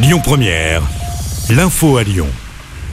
Lyon Première, l'info à Lyon.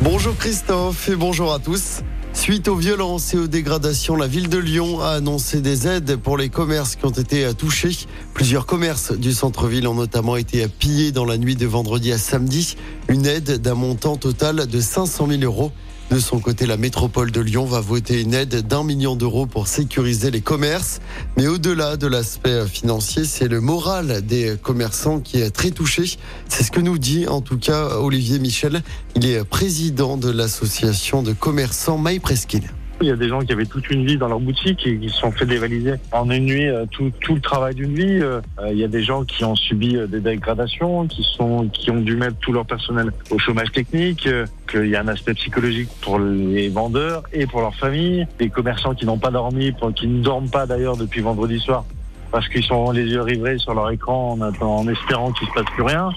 Bonjour Christophe et bonjour à tous. Suite aux violences et aux dégradations, la ville de Lyon a annoncé des aides pour les commerces qui ont été touchés. Plusieurs commerces du centre-ville ont notamment été pillés dans la nuit de vendredi à samedi. Une aide d'un montant total de 500 000 euros. De son côté, la métropole de Lyon va voter une aide d'un million d'euros pour sécuriser les commerces. Mais au-delà de l'aspect financier, c'est le moral des commerçants qui est très touché. C'est ce que nous dit en tout cas Olivier Michel. Il est président de l'association de commerçants Maï Presqu'île. Il y a des gens qui avaient toute une vie dans leur boutique et qui se sont fait dévaliser en une nuit euh, tout, le travail d'une vie. Euh, il y a des gens qui ont subi euh, des dégradations, qui sont qui ont dû mettre tout leur personnel au chômage technique. Qu'il y a un aspect psychologique pour les vendeurs et pour leurs familles. Des commerçants qui n'ont pas dormi, qui ne dorment pas d'ailleurs depuis vendredi soir parce qu'ils sont les yeux rivrés sur leur écran en, en espérant qu'il ne se passe plus rien.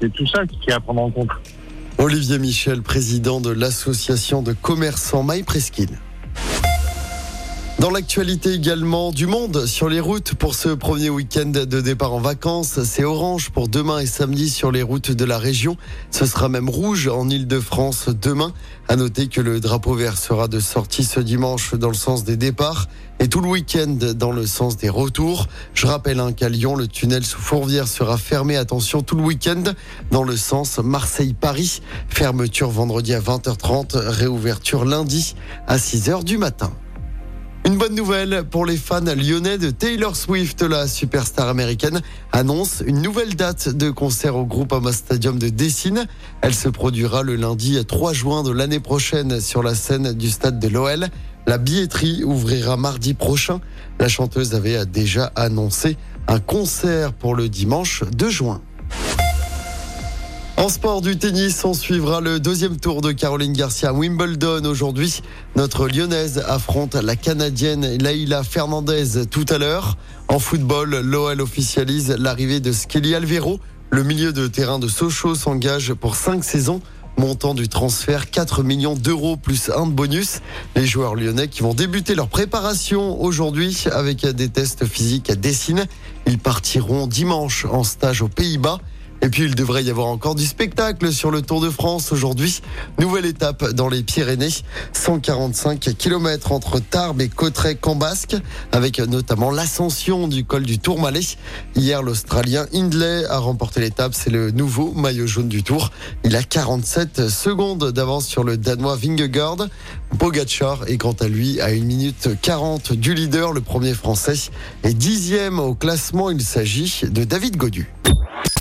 c'est tout ça qui est à prendre en compte. Olivier Michel, président de l'association de commerçants Presqu'île. Dans l'actualité également du monde sur les routes pour ce premier week-end de départ en vacances, c'est orange pour demain et samedi sur les routes de la région. Ce sera même rouge en Ile-de-France demain. À noter que le drapeau vert sera de sortie ce dimanche dans le sens des départs et tout le week-end dans le sens des retours. Je rappelle hein, qu'à Lyon, le tunnel sous Fourvière sera fermé, attention, tout le week-end dans le sens Marseille-Paris. Fermeture vendredi à 20h30, réouverture lundi à 6h du matin. Une bonne nouvelle pour les fans lyonnais de Taylor Swift, la superstar américaine, annonce une nouvelle date de concert au Groupama Stadium de Dessine. Elle se produira le lundi 3 juin de l'année prochaine sur la scène du stade de l'OL. La billetterie ouvrira mardi prochain. La chanteuse avait déjà annoncé un concert pour le dimanche 2 juin. En sport du tennis, on suivra le deuxième tour de Caroline Garcia à Wimbledon aujourd'hui. Notre lyonnaise affronte la canadienne Laila Fernandez tout à l'heure. En football, l'OL officialise l'arrivée de Skelly Alvero. Le milieu de terrain de Sochaux s'engage pour cinq saisons. Montant du transfert 4 millions d'euros plus un de bonus. Les joueurs lyonnais qui vont débuter leur préparation aujourd'hui avec des tests physiques à Dessine. Ils partiront dimanche en stage aux Pays-Bas. Et puis il devrait y avoir encore du spectacle sur le Tour de France aujourd'hui. Nouvelle étape dans les Pyrénées. 145 km entre Tarbes et Cauterets-Cambasque, avec notamment l'ascension du col du Tourmalet. Hier, l'Australien Hindley a remporté l'étape. C'est le nouveau maillot jaune du Tour. Il a 47 secondes d'avance sur le Danois Vingegaard. Pogacar est quant à lui à 1 minute 40 du leader, le premier français, et dixième au classement. Il s'agit de David Godu.